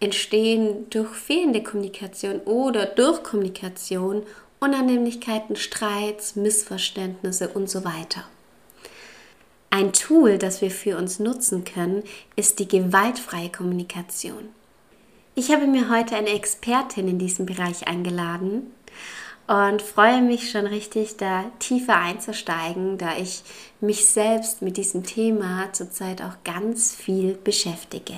entstehen durch fehlende Kommunikation oder durch Kommunikation Unannehmlichkeiten, Streits, Missverständnisse und so weiter. Ein Tool, das wir für uns nutzen können, ist die gewaltfreie Kommunikation. Ich habe mir heute eine Expertin in diesem Bereich eingeladen und freue mich schon richtig, da tiefer einzusteigen, da ich mich selbst mit diesem Thema zurzeit auch ganz viel beschäftige.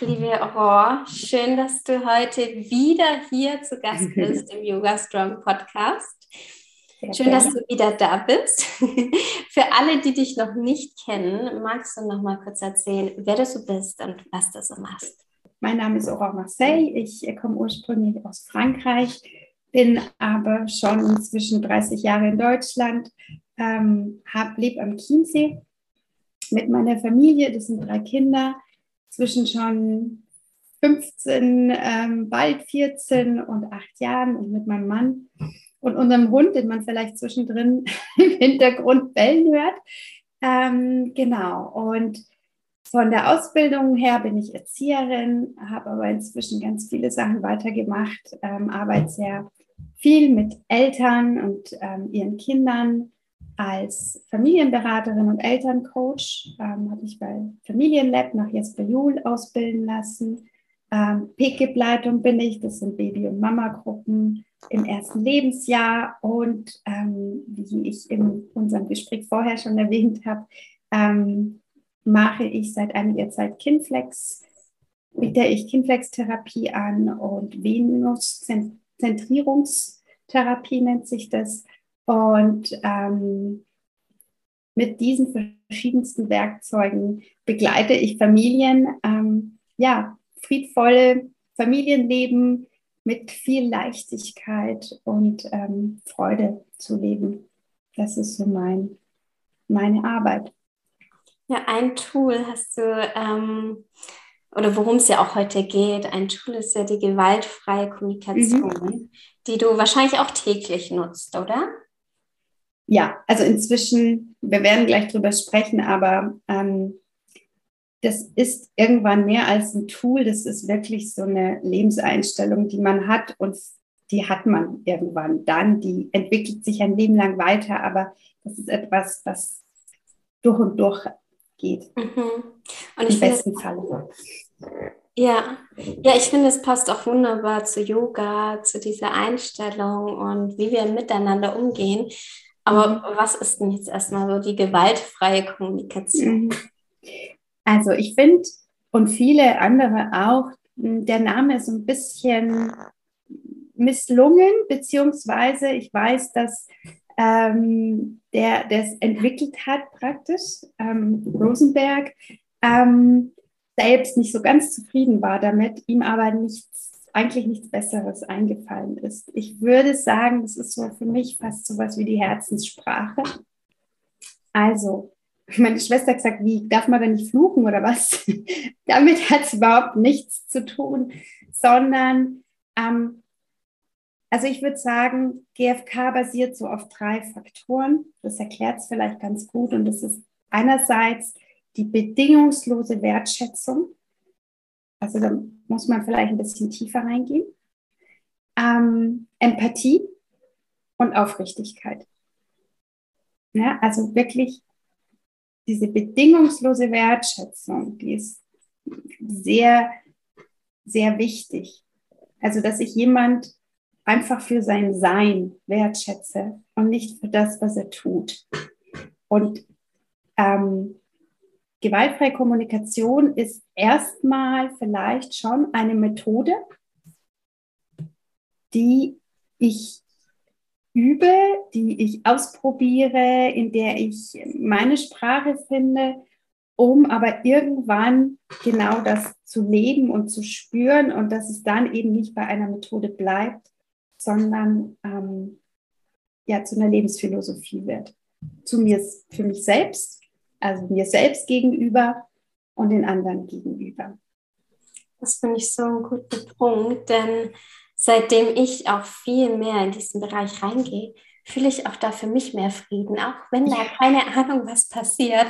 Liebe Aurore, schön, dass du heute wieder hier zu Gast bist im Yoga Strong Podcast. Schön, dass du wieder da bist. Für alle, die dich noch nicht kennen, magst du noch mal kurz erzählen, wer du so bist und was du so machst? Mein Name ist Aurore Marseille. Ich komme ursprünglich aus Frankreich, bin aber schon inzwischen 30 Jahre in Deutschland, ähm, lebe am Chiemsee mit meiner Familie. Das sind drei Kinder, zwischen schon 15, ähm, bald 14 und 8 Jahren und mit meinem Mann und unserem Hund, den man vielleicht zwischendrin im Hintergrund bellen hört. Ähm, genau. Und von der Ausbildung her bin ich Erzieherin, habe aber inzwischen ganz viele Sachen weitergemacht, ähm, arbeite sehr viel mit Eltern und ähm, ihren Kindern als Familienberaterin und Elterncoach. Ähm, habe ich bei Familienlab nach Jesper Juhl ausbilden lassen. Ähm, PKIP-Leitung bin ich, das sind Baby- und Mama-Gruppen im ersten Lebensjahr. Und ähm, wie ich in unserem Gespräch vorher schon erwähnt habe, ähm, mache ich seit einiger Zeit Kinflex, biete ich Kinflex-Therapie an und Venus-Zentrierungstherapie nennt sich das. Und ähm, mit diesen verschiedensten Werkzeugen begleite ich Familien, ähm, ja, friedvolle Familienleben mit viel Leichtigkeit und ähm, Freude zu leben. Das ist so mein, meine Arbeit. Ja, ein Tool hast du, ähm, oder worum es ja auch heute geht, ein Tool ist ja die gewaltfreie Kommunikation, mhm. die du wahrscheinlich auch täglich nutzt, oder? Ja, also inzwischen, wir werden gleich drüber sprechen, aber ähm, das ist irgendwann mehr als ein Tool, das ist wirklich so eine Lebenseinstellung, die man hat und die hat man irgendwann dann, die entwickelt sich ein Leben lang weiter, aber das ist etwas, was durch und durch geht. Mhm. Und Im besten Fall. Ja, ja, ich finde, es passt auch wunderbar zu Yoga, zu dieser Einstellung und wie wir miteinander umgehen. Aber mhm. was ist denn jetzt erstmal so die gewaltfreie Kommunikation? Mhm. Also ich finde und viele andere auch, der Name ist ein bisschen misslungen, beziehungsweise ich weiß, dass ähm, der das entwickelt hat praktisch, ähm, Rosenberg, ähm, selbst nicht so ganz zufrieden war damit, ihm aber nichts, eigentlich nichts Besseres eingefallen ist. Ich würde sagen, das ist so für mich fast so was wie die Herzenssprache. Also, meine Schwester hat gesagt, wie darf man denn nicht fluchen oder was? damit hat es überhaupt nichts zu tun, sondern ähm, also ich würde sagen, GFK basiert so auf drei Faktoren. Das erklärt es vielleicht ganz gut. Und das ist einerseits die bedingungslose Wertschätzung. Also da muss man vielleicht ein bisschen tiefer reingehen. Ähm, Empathie und Aufrichtigkeit. Ja, also wirklich diese bedingungslose Wertschätzung, die ist sehr, sehr wichtig. Also, dass sich jemand einfach für sein Sein wertschätze und nicht für das, was er tut. Und ähm, gewaltfreie Kommunikation ist erstmal vielleicht schon eine Methode, die ich übe, die ich ausprobiere, in der ich meine Sprache finde um aber irgendwann genau das zu leben und zu spüren und dass es dann eben nicht bei einer Methode bleibt, sondern ähm, ja zu einer Lebensphilosophie wird. Zu mir, für mich selbst, also mir selbst gegenüber und den anderen gegenüber. Das finde ich so ein guter Punkt, denn seitdem ich auch viel mehr in diesen Bereich reingehe, fühle ich auch da für mich mehr Frieden, auch wenn da keine Ahnung, was passiert.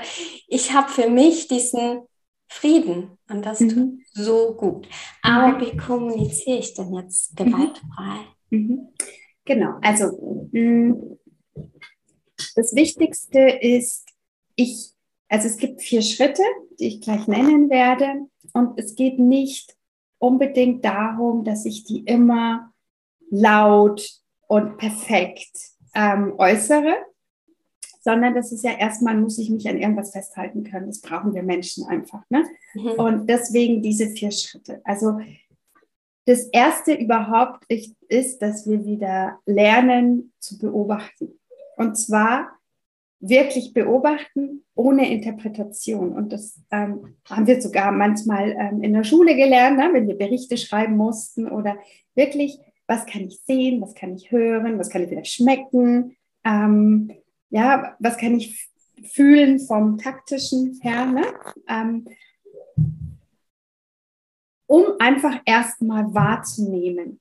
Ich habe für mich diesen Frieden und das mhm. tut so gut. Aber wie kommuniziere ich denn jetzt mhm. gewaltfrei? Mhm. Genau, also mm, das Wichtigste ist, ich, also es gibt vier Schritte, die ich gleich nennen werde. Und es geht nicht unbedingt darum, dass ich die immer laut und perfekt ähm, äußere, sondern das ist ja erstmal, muss ich mich an irgendwas festhalten können. Das brauchen wir Menschen einfach. Ne? Mhm. Und deswegen diese vier Schritte. Also das erste überhaupt ist, dass wir wieder lernen zu beobachten. Und zwar wirklich beobachten ohne Interpretation. Und das ähm, haben wir sogar manchmal ähm, in der Schule gelernt, ne? wenn wir Berichte schreiben mussten oder wirklich was kann ich sehen, was kann ich hören, was kann ich wieder schmecken, ähm, ja, was kann ich fühlen vom taktischen her, ne? ähm, um einfach erstmal wahrzunehmen.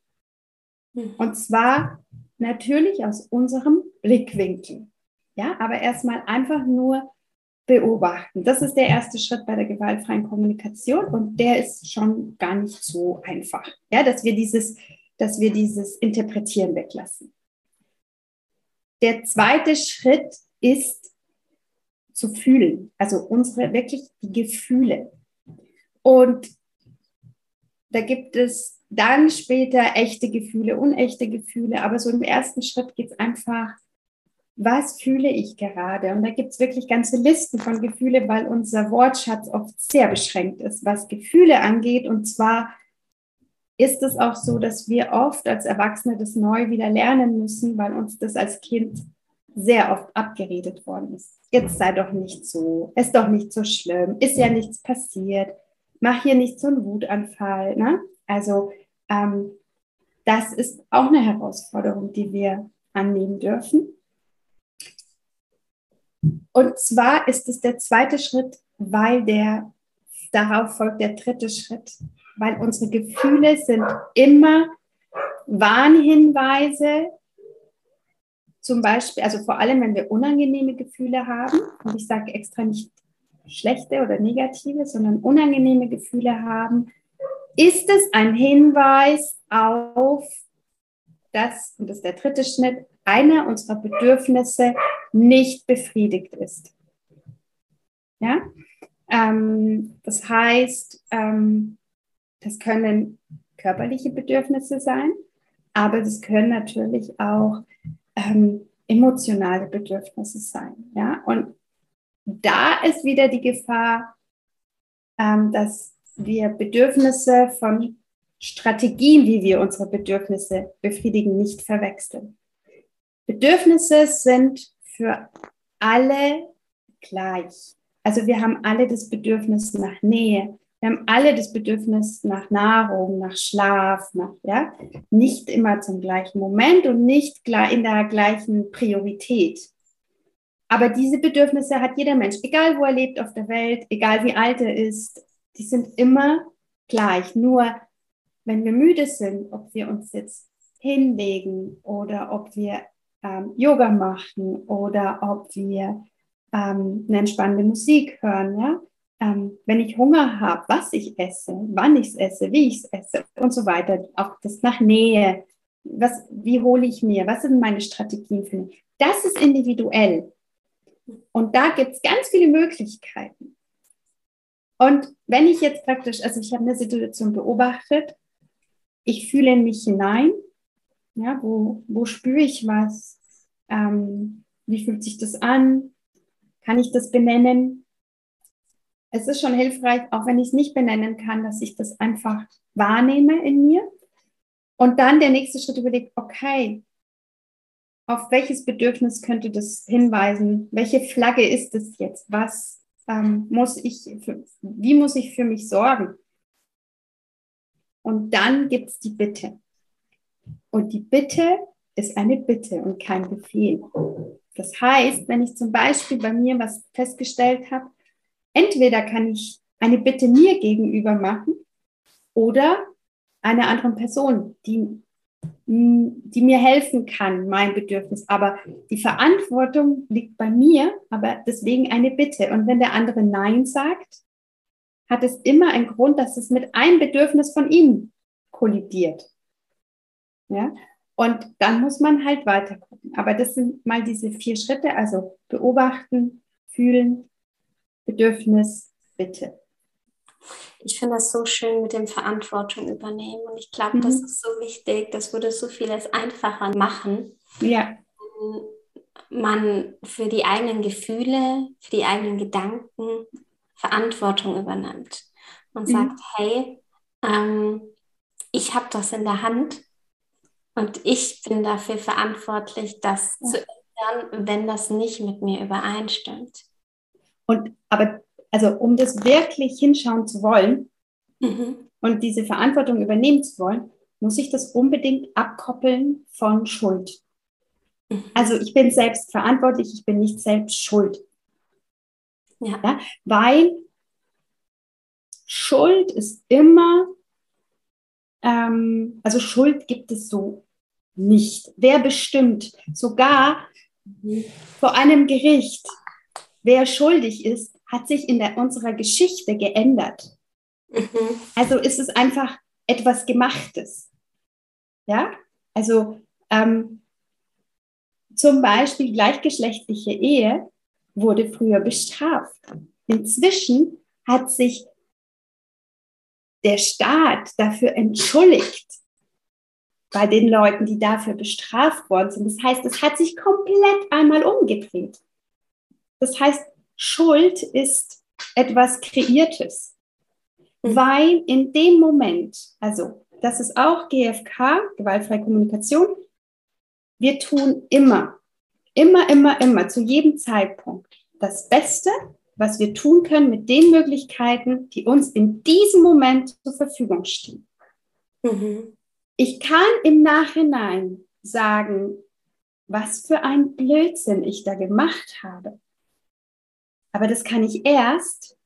Mhm. Und zwar natürlich aus unserem Blickwinkel. Ja, aber erstmal einfach nur beobachten. Das ist der erste Schritt bei der gewaltfreien Kommunikation und der ist schon gar nicht so einfach. Ja, dass wir dieses dass wir dieses Interpretieren weglassen. Der zweite Schritt ist zu fühlen, also unsere wirklich die Gefühle. Und da gibt es dann später echte Gefühle, unechte Gefühle, aber so im ersten Schritt geht es einfach, was fühle ich gerade? Und da gibt es wirklich ganze Listen von Gefühle, weil unser Wortschatz oft sehr beschränkt ist, was Gefühle angeht. Und zwar ist es auch so, dass wir oft als Erwachsene das neu wieder lernen müssen, weil uns das als Kind sehr oft abgeredet worden ist. Jetzt sei doch nicht so, ist doch nicht so schlimm, ist ja nichts passiert, mach hier nicht so einen Wutanfall. Ne? Also ähm, das ist auch eine Herausforderung, die wir annehmen dürfen. Und zwar ist es der zweite Schritt, weil der darauf folgt der dritte Schritt. Weil unsere Gefühle sind immer Warnhinweise, zum Beispiel, also vor allem, wenn wir unangenehme Gefühle haben, und ich sage extra nicht schlechte oder negative, sondern unangenehme Gefühle haben, ist es ein Hinweis auf das, und das ist der dritte Schnitt, einer unserer Bedürfnisse nicht befriedigt ist. Ja? Ähm, das heißt, ähm, das können körperliche Bedürfnisse sein, aber das können natürlich auch ähm, emotionale Bedürfnisse sein. Ja? Und da ist wieder die Gefahr, ähm, dass wir Bedürfnisse von Strategien, wie wir unsere Bedürfnisse befriedigen, nicht verwechseln. Bedürfnisse sind für alle gleich. Also wir haben alle das Bedürfnis nach Nähe, wir haben alle das Bedürfnis nach Nahrung, nach Schlaf, nach, ja, nicht immer zum gleichen Moment und nicht in der gleichen Priorität. Aber diese Bedürfnisse hat jeder Mensch, egal wo er lebt auf der Welt, egal wie alt er ist, die sind immer gleich. Nur wenn wir müde sind, ob wir uns jetzt hinlegen oder ob wir ähm, Yoga machen oder ob wir ähm, eine entspannende Musik hören, ja, ähm, wenn ich Hunger habe, was ich esse, wann ich es esse, wie ich es esse und so weiter, auch das nach Nähe, was, wie hole ich mir, was sind meine Strategien für mich, das ist individuell. Und da gibt es ganz viele Möglichkeiten. Und wenn ich jetzt praktisch, also ich habe eine Situation beobachtet, ich fühle mich hinein, ja, wo, wo spüre ich was, ähm, wie fühlt sich das an, kann ich das benennen, es ist schon hilfreich, auch wenn ich es nicht benennen kann, dass ich das einfach wahrnehme in mir. Und dann der nächste Schritt überlegt, okay, auf welches Bedürfnis könnte das hinweisen? Welche Flagge ist es jetzt? Was ähm, muss ich, für, wie muss ich für mich sorgen? Und dann gibt es die Bitte. Und die Bitte ist eine Bitte und kein Befehl. Das heißt, wenn ich zum Beispiel bei mir was festgestellt habe, entweder kann ich eine Bitte mir gegenüber machen oder einer anderen Person, die, die mir helfen kann, mein Bedürfnis. Aber die Verantwortung liegt bei mir, aber deswegen eine Bitte. Und wenn der andere Nein sagt, hat es immer einen Grund, dass es mit einem Bedürfnis von ihm kollidiert. Ja? Und dann muss man halt weiter gucken. Aber das sind mal diese vier Schritte, also beobachten, fühlen, Bedürfnis, Bitte. Ich finde das so schön mit dem Verantwortung übernehmen. Und ich glaube, mhm. das ist so wichtig. Das würde so vieles einfacher machen. Ja. Man für die eigenen Gefühle, für die eigenen Gedanken Verantwortung übernimmt und mhm. sagt, hey, ähm, ich habe das in der Hand und ich bin dafür verantwortlich, das ja. zu ändern, wenn das nicht mit mir übereinstimmt. Und aber also um das wirklich hinschauen zu wollen mhm. und diese Verantwortung übernehmen zu wollen, muss ich das unbedingt abkoppeln von Schuld. Mhm. Also ich bin selbst verantwortlich, ich bin nicht selbst schuld. Ja. ja. Weil Schuld ist immer, ähm, also Schuld gibt es so nicht. Wer bestimmt? Sogar vor einem Gericht, wer schuldig ist, hat sich in der, unserer Geschichte geändert. Mhm. Also ist es einfach etwas Gemachtes. Ja, also ähm, zum Beispiel gleichgeschlechtliche Ehe wurde früher bestraft. Inzwischen hat sich der Staat dafür entschuldigt bei den Leuten, die dafür bestraft worden sind. Das heißt, es hat sich komplett einmal umgedreht. Das heißt, Schuld ist etwas Kreiertes, mhm. weil in dem Moment, also das ist auch GFK, gewaltfreie Kommunikation, wir tun immer, immer, immer, immer, zu jedem Zeitpunkt das Beste, was wir tun können mit den Möglichkeiten, die uns in diesem Moment zur Verfügung stehen. Mhm. Ich kann im Nachhinein sagen, was für ein Blödsinn ich da gemacht habe. Aber das kann ich erst,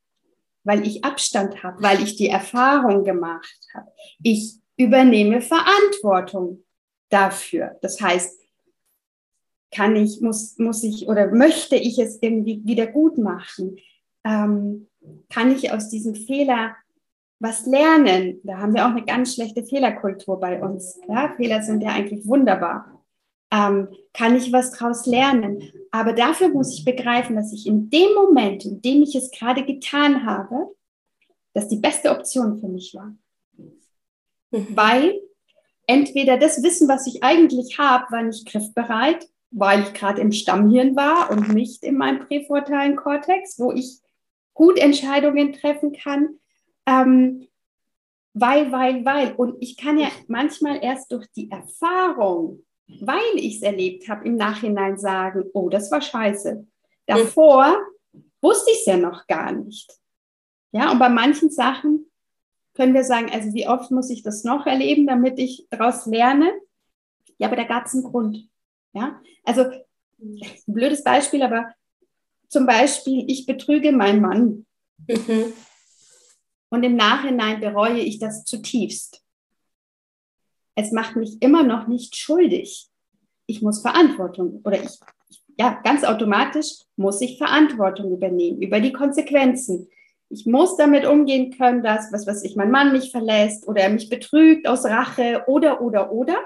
weil ich Abstand habe, weil ich die Erfahrung gemacht habe. Ich übernehme Verantwortung dafür. Das heißt, kann ich, muss, muss ich oder möchte ich es irgendwie wieder gut machen? Ähm, kann ich aus diesem Fehler was lernen? Da haben wir auch eine ganz schlechte Fehlerkultur bei uns. Ja? Fehler sind ja eigentlich wunderbar ähm, kann ich was daraus lernen. Aber dafür muss ich begreifen, dass ich in dem Moment, in dem ich es gerade getan habe, das die beste Option für mich war. Mhm. Weil entweder das Wissen, was ich eigentlich habe, war nicht griffbereit, weil ich gerade im Stammhirn war und nicht in meinem präfrontalen Kortex, wo ich gut Entscheidungen treffen kann. Ähm, weil, weil, weil. Und ich kann ja manchmal erst durch die Erfahrung weil ich es erlebt habe, im Nachhinein sagen, oh, das war scheiße. Davor wusste ich es ja noch gar nicht. Ja, und bei manchen Sachen können wir sagen, also wie oft muss ich das noch erleben, damit ich daraus lerne? Ja, aber da gab es einen Grund. Ja, also ein blödes Beispiel, aber zum Beispiel, ich betrüge meinen Mann. Mhm. Und im Nachhinein bereue ich das zutiefst es macht mich immer noch nicht schuldig. Ich muss Verantwortung oder ich, ja, ganz automatisch muss ich Verantwortung übernehmen über die Konsequenzen. Ich muss damit umgehen können, dass, was weiß ich, mein Mann mich verlässt oder er mich betrügt aus Rache oder, oder, oder.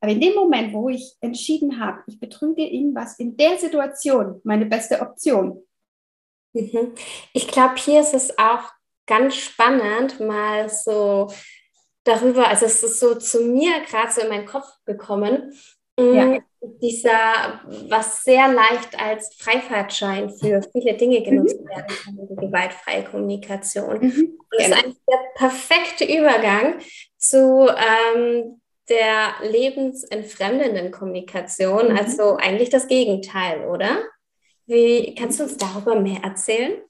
Aber in dem Moment, wo ich entschieden habe, ich betrüge ihn, was in der Situation meine beste Option. Mhm. Ich glaube, hier ist es auch ganz spannend, mal so darüber, also es ist so zu mir gerade so in meinen Kopf gekommen, mm, ja. dieser, was sehr leicht als Freifahrtschein für viele Dinge mhm. genutzt mhm. werden kann, die gewaltfreie Kommunikation. Mhm. Und das ist eigentlich der perfekte Übergang zu ähm, der lebensentfremdenden Kommunikation, mhm. also eigentlich das Gegenteil, oder? Wie kannst du uns darüber mehr erzählen?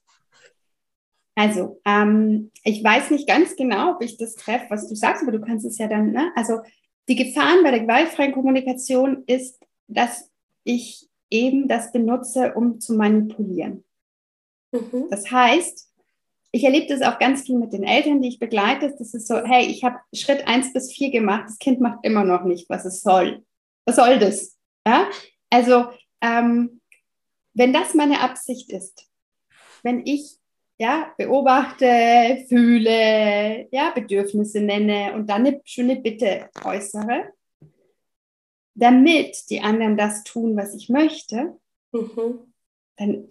Also, ähm, ich weiß nicht ganz genau, ob ich das treffe, was du sagst, aber du kannst es ja dann, ne? Also, die Gefahren bei der gewaltfreien Kommunikation ist, dass ich eben das benutze, um zu manipulieren. Mhm. Das heißt, ich erlebe das auch ganz viel mit den Eltern, die ich begleite. Das ist so, hey, ich habe Schritt eins bis vier gemacht, das Kind macht immer noch nicht, was es soll. Was soll das? Ja? Also, ähm, wenn das meine Absicht ist, wenn ich ja, beobachte, fühle, ja, Bedürfnisse nenne und dann eine schöne Bitte äußere, damit die anderen das tun, was ich möchte, mhm. dann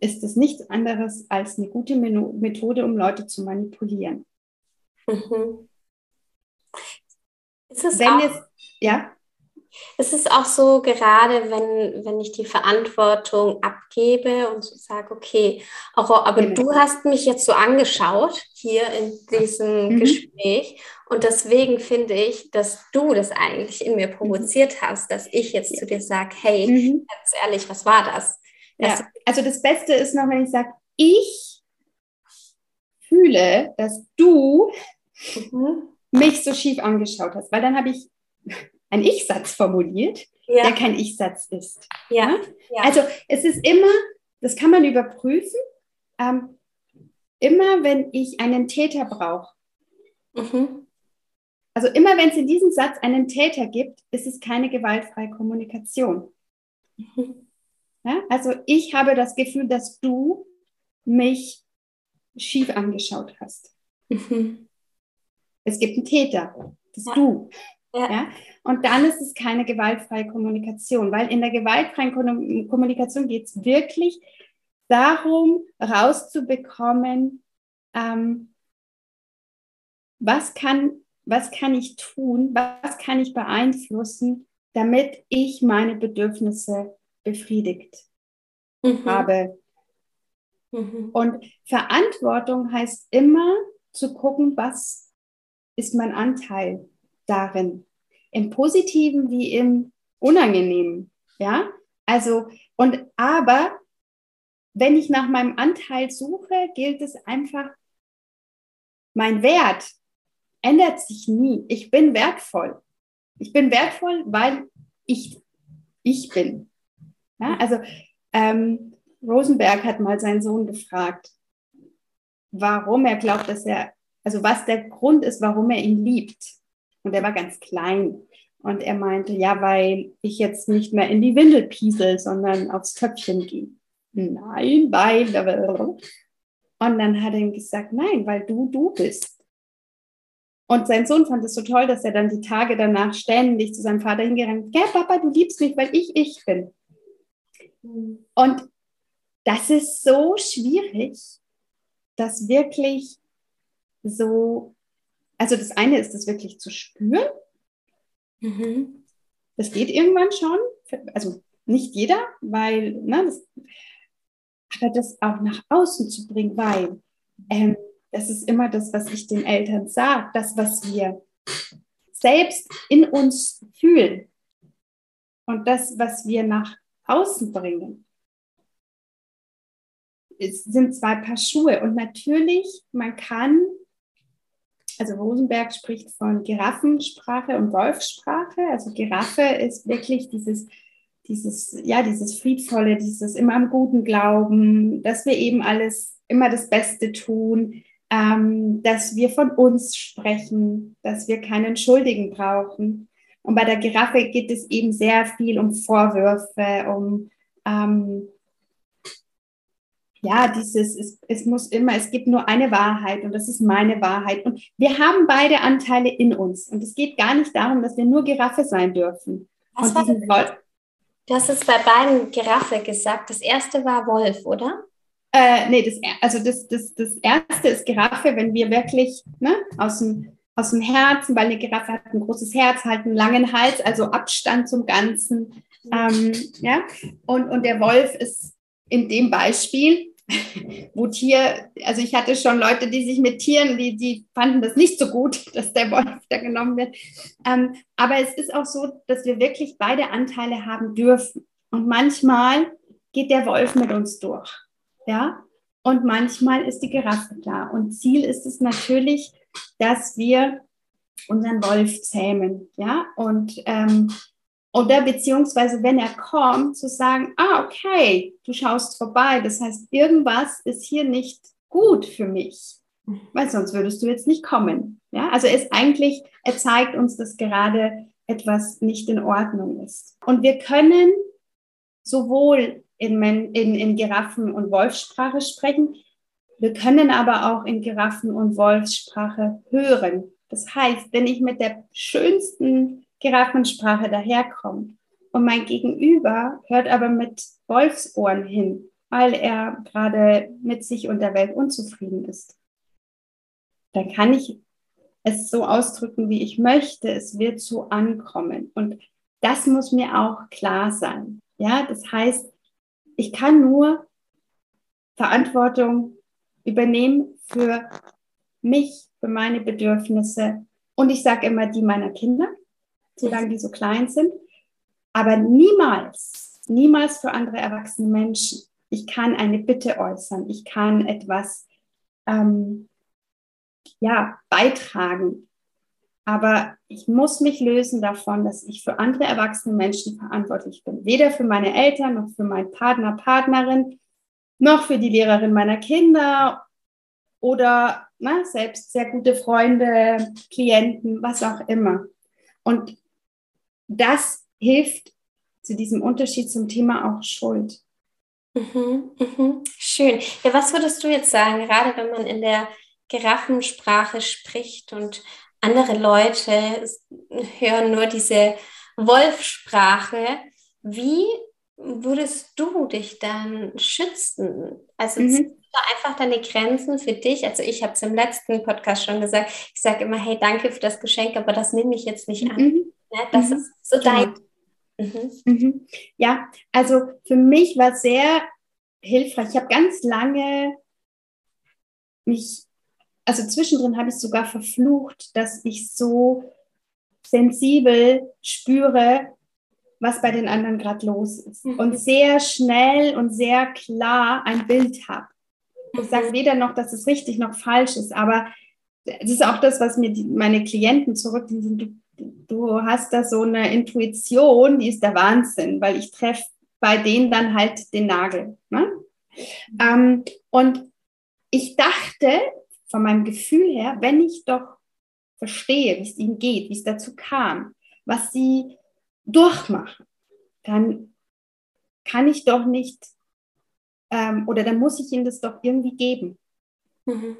ist es nichts anderes als eine gute Methode, um Leute zu manipulieren. Mhm. Ist es Wenn auch, es, ja? Es ist auch so, gerade wenn, wenn ich die Verantwortung abgebe und so sage, okay, auch, aber genau. du hast mich jetzt so angeschaut hier in diesem mhm. Gespräch und deswegen finde ich, dass du das eigentlich in mir provoziert hast, dass ich jetzt ja. zu dir sage, hey, mhm. ganz ehrlich, was war das? das ja. Also das Beste ist noch, wenn ich sage, ich fühle, dass du mhm. mich so schief angeschaut hast, weil dann habe ich einen Ich-Satz formuliert, ja. der kein Ich-Satz ist. Ja. ja. Also es ist immer, das kann man überprüfen, ähm, immer wenn ich einen Täter brauche. Mhm. Also immer wenn es in diesem Satz einen Täter gibt, ist es keine gewaltfreie Kommunikation. Mhm. Ja? Also ich habe das Gefühl, dass du mich schief angeschaut hast. Mhm. Es gibt einen Täter, das ja. du. Ja. ja. Und dann ist es keine gewaltfreie Kommunikation, weil in der gewaltfreien Kommunikation geht es wirklich darum, rauszubekommen, ähm, was, kann, was kann ich tun, was kann ich beeinflussen, damit ich meine Bedürfnisse befriedigt mhm. habe. Mhm. Und Verantwortung heißt immer zu gucken, was ist mein Anteil darin im Positiven wie im Unangenehmen. Ja, also, und aber, wenn ich nach meinem Anteil suche, gilt es einfach, mein Wert ändert sich nie. Ich bin wertvoll. Ich bin wertvoll, weil ich, ich bin. Ja, also, ähm, Rosenberg hat mal seinen Sohn gefragt, warum er glaubt, dass er, also was der Grund ist, warum er ihn liebt. Und er war ganz klein. Und er meinte, ja, weil ich jetzt nicht mehr in die Windel piesel, sondern aufs Töpfchen gehe. Nein, weil. Und dann hat er ihm gesagt, nein, weil du du bist. Und sein Sohn fand es so toll, dass er dann die Tage danach ständig zu seinem Vater hingerannt, ja, Papa, du liebst mich, weil ich ich bin. Und das ist so schwierig, das wirklich so also das eine ist, das wirklich zu spüren. Mhm. Das geht irgendwann schon. Also nicht jeder, weil, ne, das, aber das auch nach außen zu bringen, weil ähm, das ist immer das, was ich den Eltern sage, das, was wir selbst in uns fühlen und das, was wir nach außen bringen. Es sind zwei Paar Schuhe und natürlich, man kann also Rosenberg spricht von Giraffensprache und Wolfssprache. Also Giraffe ist wirklich dieses, dieses, ja, dieses Friedvolle, dieses immer am Guten glauben, dass wir eben alles immer das Beste tun, ähm, dass wir von uns sprechen, dass wir keinen Schuldigen brauchen. Und bei der Giraffe geht es eben sehr viel um Vorwürfe, um ähm, ja, dieses, es, es muss immer, es gibt nur eine Wahrheit und das ist meine Wahrheit. Und wir haben beide Anteile in uns. Und es geht gar nicht darum, dass wir nur Giraffe sein dürfen. Was und diesen Wolf, du hast es bei beiden Giraffe gesagt. Das erste war Wolf, oder? Äh, nee, das, also das, das, das erste ist Giraffe, wenn wir wirklich ne, aus, dem, aus dem Herzen, weil eine Giraffe hat ein großes Herz, halt einen langen Hals, also Abstand zum Ganzen. Ähm, ja? und, und der Wolf ist in dem Beispiel wo Tier, also ich hatte schon Leute, die sich mit Tieren, die, die fanden das nicht so gut, dass der Wolf da genommen wird. Ähm, aber es ist auch so, dass wir wirklich beide Anteile haben dürfen. Und manchmal geht der Wolf mit uns durch. Ja, und manchmal ist die Giraffe da. Und Ziel ist es natürlich, dass wir unseren Wolf zähmen. Ja, und ähm, oder beziehungsweise, wenn er kommt, zu sagen, ah, okay, du schaust vorbei. Das heißt, irgendwas ist hier nicht gut für mich, weil sonst würdest du jetzt nicht kommen. Ja, also es eigentlich, er zeigt uns, dass gerade etwas nicht in Ordnung ist. Und wir können sowohl in, in, in Giraffen- und Wolfssprache sprechen, wir können aber auch in Giraffen- und Wolfssprache hören. Das heißt, wenn ich mit der schönsten Giraffensprache daherkommt. Und mein Gegenüber hört aber mit Wolfsohren hin, weil er gerade mit sich und der Welt unzufrieden ist. Dann kann ich es so ausdrücken, wie ich möchte. Es wird so ankommen. Und das muss mir auch klar sein. Ja, das heißt, ich kann nur Verantwortung übernehmen für mich, für meine Bedürfnisse und ich sage immer die meiner Kinder solange die so klein sind. Aber niemals, niemals für andere erwachsene Menschen. Ich kann eine Bitte äußern, ich kann etwas ähm, ja, beitragen. Aber ich muss mich lösen davon, dass ich für andere erwachsene Menschen verantwortlich bin. Weder für meine Eltern noch für meinen Partner, Partnerin, noch für die Lehrerin meiner Kinder oder na, selbst sehr gute Freunde, Klienten, was auch immer. Und das hilft zu diesem Unterschied zum Thema auch Schuld. Mhm, mhm. Schön. Ja, was würdest du jetzt sagen, gerade wenn man in der Giraffensprache spricht und andere Leute hören nur diese Wolfsprache, wie würdest du dich dann schützen? Also mhm. einfach deine Grenzen für dich. Also ich habe es im letzten Podcast schon gesagt, ich sage immer, hey, danke für das Geschenk, aber das nehme ich jetzt nicht an. Mhm. Ja, das mhm. ist so dein. Mhm. Mhm. Ja, also für mich war sehr hilfreich. Ich habe ganz lange mich, also zwischendrin habe ich sogar verflucht, dass ich so sensibel spüre, was bei den anderen gerade los ist. Mhm. Und sehr schnell und sehr klar ein Bild habe. Ich sage mhm. weder noch, dass es richtig noch falsch ist, aber das ist auch das, was mir die, meine Klienten zurückgeben. Du hast da so eine Intuition, die ist der Wahnsinn, weil ich treffe bei denen dann halt den Nagel. Ne? Ähm, und ich dachte von meinem Gefühl her, wenn ich doch verstehe, wie es ihnen geht, wie es dazu kam, was sie durchmachen, dann kann ich doch nicht ähm, oder dann muss ich ihnen das doch irgendwie geben. Mhm.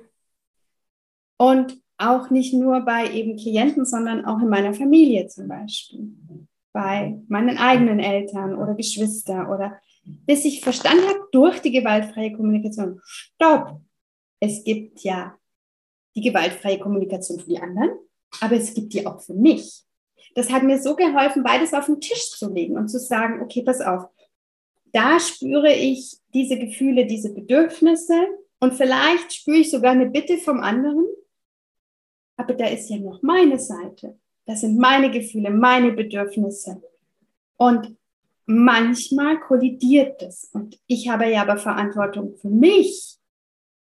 Und auch nicht nur bei eben Klienten, sondern auch in meiner Familie zum Beispiel, bei meinen eigenen Eltern oder Geschwister oder bis ich verstanden habe durch die gewaltfreie Kommunikation, stopp, es gibt ja die gewaltfreie Kommunikation für die anderen, aber es gibt die auch für mich. Das hat mir so geholfen, beides auf den Tisch zu legen und zu sagen, okay, pass auf, da spüre ich diese Gefühle, diese Bedürfnisse und vielleicht spüre ich sogar eine Bitte vom anderen aber da ist ja noch meine Seite. Das sind meine Gefühle, meine Bedürfnisse. Und manchmal kollidiert das. Und ich habe ja aber Verantwortung für mich.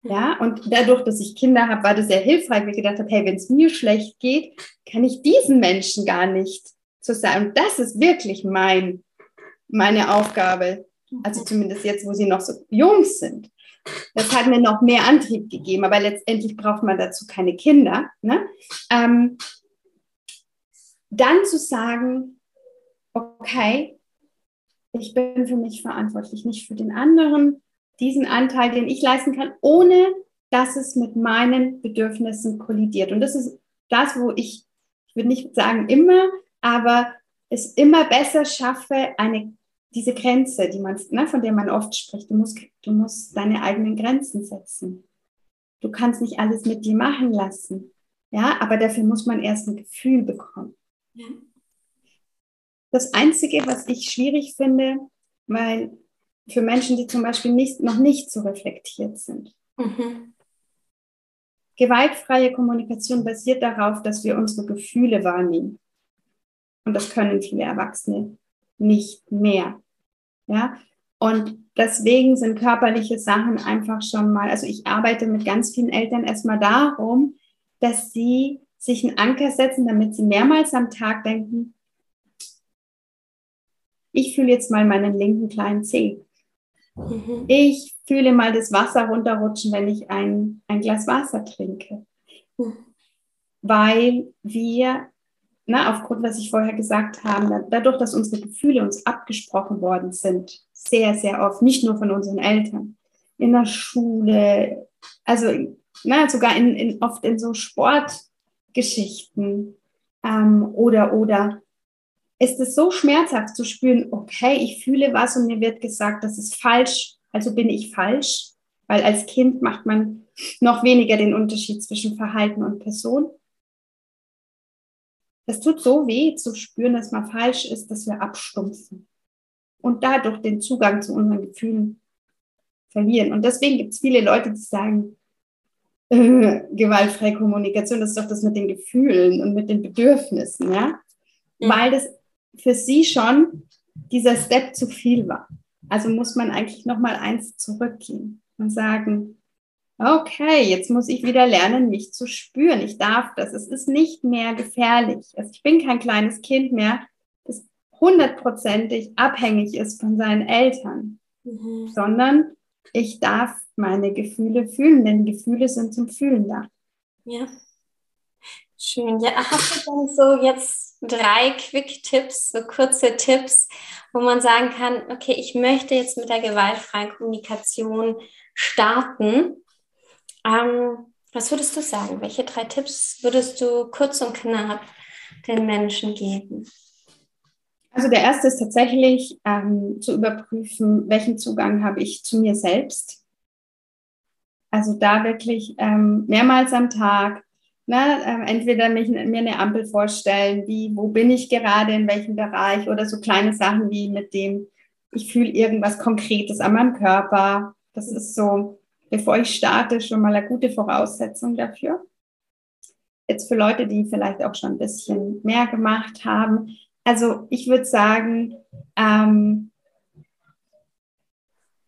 Ja, und dadurch, dass ich Kinder habe, war das sehr hilfreich, weil ich gedacht habe, hey, wenn es mir schlecht geht, kann ich diesen Menschen gar nicht so sein. Und das ist wirklich mein, meine Aufgabe. Also zumindest jetzt, wo sie noch so jung sind. Das hat mir noch mehr Antrieb gegeben, aber letztendlich braucht man dazu keine Kinder. Ne? Ähm, dann zu sagen, okay, ich bin für mich verantwortlich, nicht für den anderen, diesen Anteil, den ich leisten kann, ohne dass es mit meinen Bedürfnissen kollidiert. Und das ist das, wo ich, ich würde nicht sagen immer, aber es immer besser schaffe, eine diese Grenze, die man, ne, von der man oft spricht, du musst, du musst deine eigenen Grenzen setzen. Du kannst nicht alles mit dir machen lassen. Ja, aber dafür muss man erst ein Gefühl bekommen. Ja. Das Einzige, was ich schwierig finde, weil für Menschen, die zum Beispiel nicht, noch nicht so reflektiert sind. Mhm. Gewaltfreie Kommunikation basiert darauf, dass wir unsere Gefühle wahrnehmen. Und das können viele Erwachsene nicht mehr. Ja? Und deswegen sind körperliche Sachen einfach schon mal, also ich arbeite mit ganz vielen Eltern erstmal darum, dass sie sich einen Anker setzen, damit sie mehrmals am Tag denken, ich fühle jetzt mal meinen linken kleinen Zeh. Mhm. Ich fühle mal das Wasser runterrutschen, wenn ich ein, ein Glas Wasser trinke. Mhm. Weil wir, na, aufgrund, was ich vorher gesagt habe, dadurch, dass unsere Gefühle uns abgesprochen worden sind, sehr, sehr oft, nicht nur von unseren Eltern, in der Schule, also na, sogar in, in, oft in so Sportgeschichten ähm, oder, oder ist es so schmerzhaft zu spüren, okay, ich fühle was und mir wird gesagt, das ist falsch, also bin ich falsch, weil als Kind macht man noch weniger den Unterschied zwischen Verhalten und Person. Es tut so weh zu spüren, dass man falsch ist, dass wir abstumpfen und dadurch den Zugang zu unseren Gefühlen verlieren. Und deswegen gibt es viele Leute, die sagen, äh, gewaltfreie Kommunikation, das ist doch das mit den Gefühlen und mit den Bedürfnissen, ja, mhm. weil das für sie schon dieser Step zu viel war. Also muss man eigentlich noch mal eins zurückgehen und sagen, okay, jetzt muss ich wieder lernen, mich zu spüren. Ich darf das. Es ist nicht mehr gefährlich. Also ich bin kein kleines Kind mehr, das hundertprozentig abhängig ist von seinen Eltern, mhm. sondern ich darf meine Gefühle fühlen, denn Gefühle sind zum Fühlen da. Ja. Schön. Ja, hast du dann so jetzt drei Quick-Tipps, so kurze Tipps, wo man sagen kann, okay, ich möchte jetzt mit der gewaltfreien Kommunikation starten? Ähm, was würdest du sagen? Welche drei Tipps würdest du kurz und knapp den Menschen geben? Also der erste ist tatsächlich ähm, zu überprüfen, welchen Zugang habe ich zu mir selbst. Also da wirklich ähm, mehrmals am Tag Ne, ähm, entweder mich, mir eine Ampel vorstellen, wie, wo bin ich gerade, in welchem Bereich oder so kleine Sachen wie mit dem, ich fühle irgendwas Konkretes an meinem Körper. Das ist so, bevor ich starte, schon mal eine gute Voraussetzung dafür. Jetzt für Leute, die vielleicht auch schon ein bisschen mehr gemacht haben. Also ich würde sagen, ähm,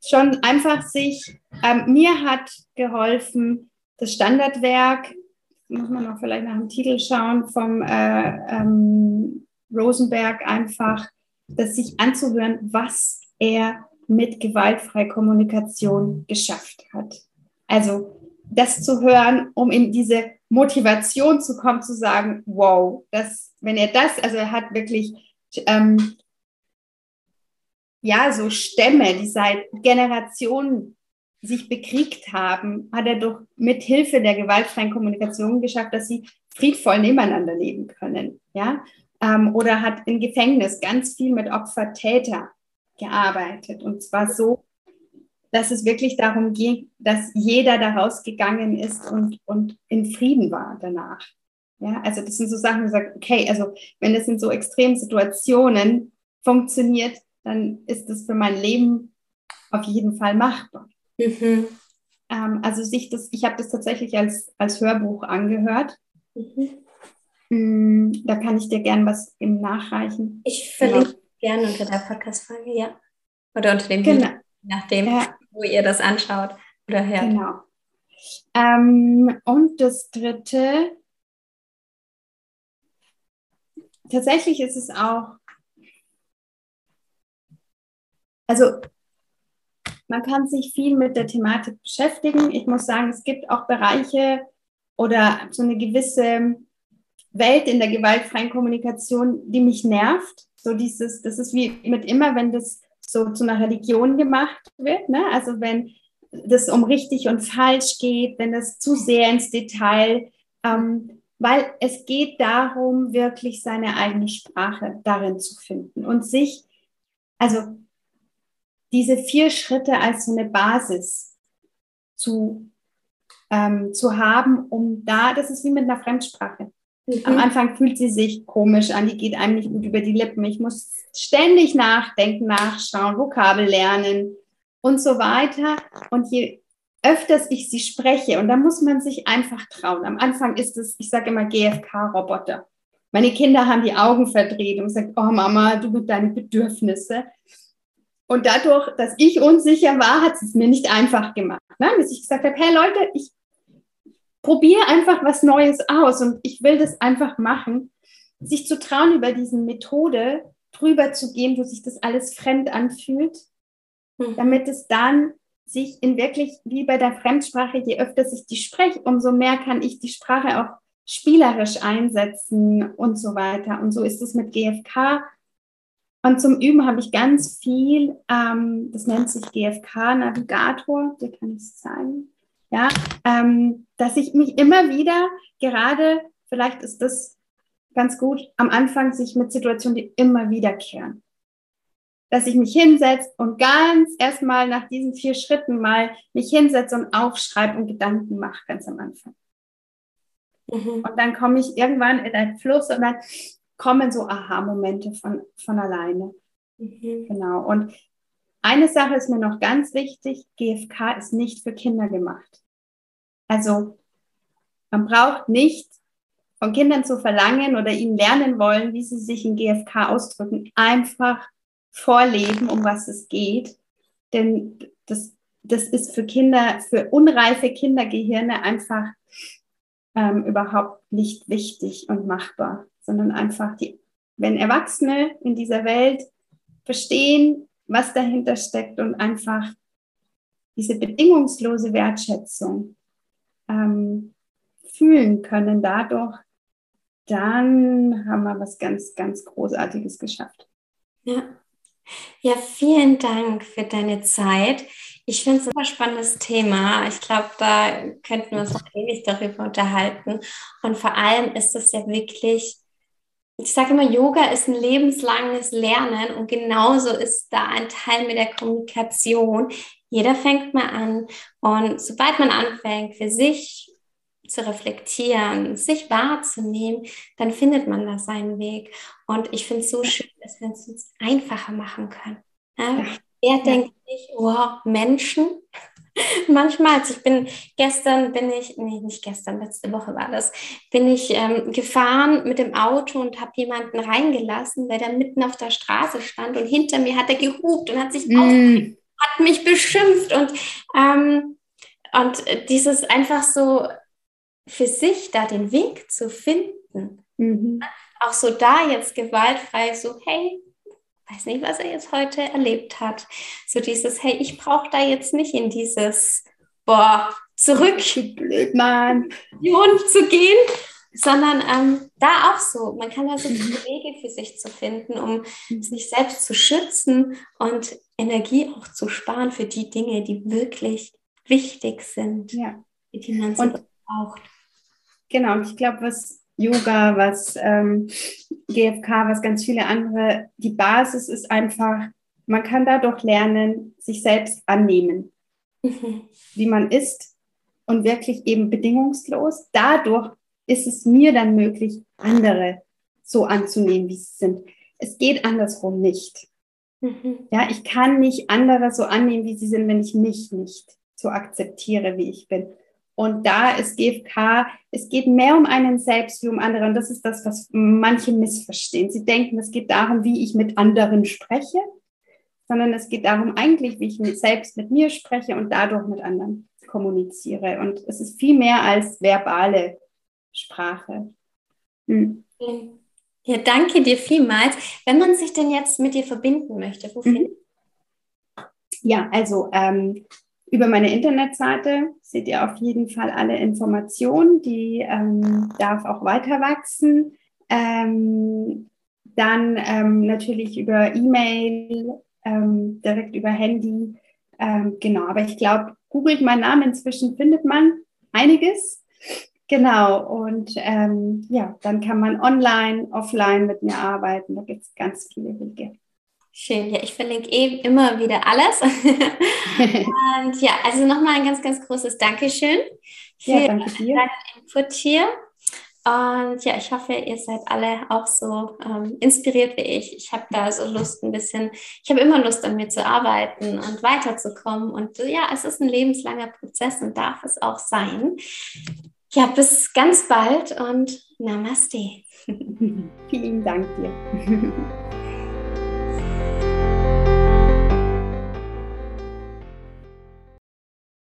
schon einfach sich, ähm, mir hat geholfen, das Standardwerk muss man auch vielleicht nach dem Titel schauen, vom äh, ähm, Rosenberg einfach, das sich anzuhören, was er mit gewaltfreier Kommunikation geschafft hat. Also das zu hören, um in diese Motivation zu kommen, zu sagen, wow, das, wenn er das, also er hat wirklich ähm, ja so Stämme, die seit Generationen sich bekriegt haben, hat er doch mit Hilfe der gewaltfreien Kommunikation geschafft, dass sie friedvoll nebeneinander leben können. Ja? Ähm, oder hat im Gefängnis ganz viel mit Opfer-Täter gearbeitet. Und zwar so, dass es wirklich darum ging, dass jeder da rausgegangen ist und, und in Frieden war danach. Ja, also das sind so Sachen, wo sagt, okay, also wenn es in so extremen Situationen funktioniert, dann ist das für mein Leben auf jeden Fall machbar. Mhm. Ähm, also sich das, ich habe das tatsächlich als, als Hörbuch angehört. Mhm. Mm, da kann ich dir gern was im Nachreichen. Ich verlinke. Gerne unter der Podcast-Frage, ja. Oder unter dem genau. Video, nachdem, ja. wo ihr das anschaut oder hört. Genau. Ähm, und das dritte, tatsächlich ist es auch, also man kann sich viel mit der Thematik beschäftigen. Ich muss sagen, es gibt auch Bereiche oder so eine gewisse Welt in der gewaltfreien Kommunikation, die mich nervt. So dieses, das ist wie mit immer, wenn das so zu einer Religion gemacht wird. Ne? Also wenn das um richtig und falsch geht, wenn das zu sehr ins Detail, ähm, weil es geht darum, wirklich seine eigene Sprache darin zu finden und sich, also diese vier Schritte als so eine Basis zu, ähm, zu haben, um da, das ist wie mit einer Fremdsprache. Mhm. Am Anfang fühlt sie sich komisch an, die geht einem nicht gut über die Lippen. Ich muss ständig nachdenken, nachschauen, Vokabel lernen und so weiter. Und je öfters ich sie spreche, und da muss man sich einfach trauen. Am Anfang ist es, ich sage immer GFK-Roboter. Meine Kinder haben die Augen verdreht und gesagt, oh Mama, du mit deinen Bedürfnisse. und dadurch, dass ich unsicher war, hat es mir nicht einfach gemacht. Ne? Bis ich gesagt habe, hey Leute, ich probiere einfach was Neues aus und ich will das einfach machen. Sich zu trauen, über diese Methode drüber zu gehen, wo sich das alles fremd anfühlt, mhm. damit es dann sich in wirklich, wie bei der Fremdsprache, je öfter ich die spreche, umso mehr kann ich die Sprache auch spielerisch einsetzen und so weiter. Und so ist es mit GFK. Und zum Üben habe ich ganz viel, ähm, das nennt sich GFK-Navigator, dir kann ich es zeigen. Ja, ähm, dass ich mich immer wieder gerade, vielleicht ist das ganz gut, am Anfang sich mit Situationen, die immer wiederkehren. Dass ich mich hinsetze und ganz erstmal nach diesen vier Schritten mal mich hinsetze und aufschreibe und Gedanken mache, ganz am Anfang. Mhm. Und dann komme ich irgendwann in einen Fluss und dann kommen so Aha-Momente von, von alleine. Mhm. Genau. Und eine Sache ist mir noch ganz wichtig, GFK ist nicht für Kinder gemacht. Also man braucht nicht von Kindern zu verlangen oder ihnen lernen wollen, wie sie sich in GFK ausdrücken, einfach vorleben, um was es geht. Denn das, das ist für Kinder, für unreife Kindergehirne einfach ähm, überhaupt nicht wichtig und machbar, sondern einfach die, wenn Erwachsene in dieser Welt verstehen, was dahinter steckt und einfach diese bedingungslose Wertschätzung ähm, fühlen können dadurch, dann haben wir was ganz, ganz Großartiges geschafft. Ja. Ja, vielen Dank für deine Zeit. Ich finde es ein super spannendes Thema. Ich glaube, da könnten wir uns noch ewig darüber unterhalten. Und vor allem ist es ja wirklich, ich sage immer, Yoga ist ein lebenslanges Lernen und genauso ist da ein Teil mit der Kommunikation. Jeder fängt mal an und sobald man anfängt, für sich zu reflektieren, sich wahrzunehmen, dann findet man da seinen Weg. Und ich finde es so schön, dass wir es uns einfacher machen können. Ja? Wer ja. denkt nicht, wow, Menschen? Manchmal, also ich bin gestern, bin ich, nee, nicht gestern, letzte Woche war das, bin ich ähm, gefahren mit dem Auto und habe jemanden reingelassen, der da mitten auf der Straße stand und hinter mir hat er gehupt und hat sich mm. Hat mich beschimpft und ähm, und dieses einfach so für sich da den Weg zu finden. Mhm. Auch so da jetzt gewaltfrei, so, hey, weiß nicht, was er jetzt heute erlebt hat. So dieses, hey, ich brauche da jetzt nicht in dieses, boah, zurück, blöd, Mann, zu gehen, sondern ähm, da auch so. Man kann da so mhm. Wege für sich zu finden, um sich selbst zu schützen und Energie auch zu sparen für die Dinge, die wirklich wichtig sind, ja. die man so braucht. Genau, und ich glaube, was Yoga, was ähm, GFK, was ganz viele andere, die Basis ist einfach, man kann dadurch lernen, sich selbst annehmen, mhm. wie man ist und wirklich eben bedingungslos. Dadurch ist es mir dann möglich, andere so anzunehmen, wie sie sind. Es geht andersrum nicht. Mhm. Ja, ich kann nicht andere so annehmen, wie sie sind, wenn ich mich nicht so akzeptiere, wie ich bin. Und da ist GFK, es geht mehr um einen selbst wie um andere. Und das ist das, was manche missverstehen. Sie denken, es geht darum, wie ich mit anderen spreche, sondern es geht darum eigentlich, wie ich mit, selbst mit mir spreche und dadurch mit anderen kommuniziere. Und es ist viel mehr als verbale Sprache. Hm. Ja, danke dir vielmals. Wenn man sich denn jetzt mit dir verbinden möchte, wo mhm. Ja, also ähm, über meine Internetseite seht ihr auf jeden Fall alle Informationen. Die ähm, darf auch weiter wachsen. Ähm, dann ähm, natürlich über E-Mail, ähm, direkt über Handy. Ähm, genau, aber ich glaube, googelt meinen Namen inzwischen, findet man einiges. Genau, und ähm, ja, dann kann man online, offline mit mir arbeiten. Da gibt es ganz viele Wege. Schön, ja, ich verlinke eh immer wieder alles. und ja, also nochmal ein ganz, ganz großes Dankeschön für ja, danke dir. deinen Input hier. Und ja, ich hoffe, ihr seid alle auch so ähm, inspiriert wie ich. Ich habe da so Lust ein bisschen, ich habe immer Lust an mir zu arbeiten und weiterzukommen. Und ja, es ist ein lebenslanger Prozess und darf es auch sein. Ja, bis ganz bald und Namaste. Vielen Dank dir.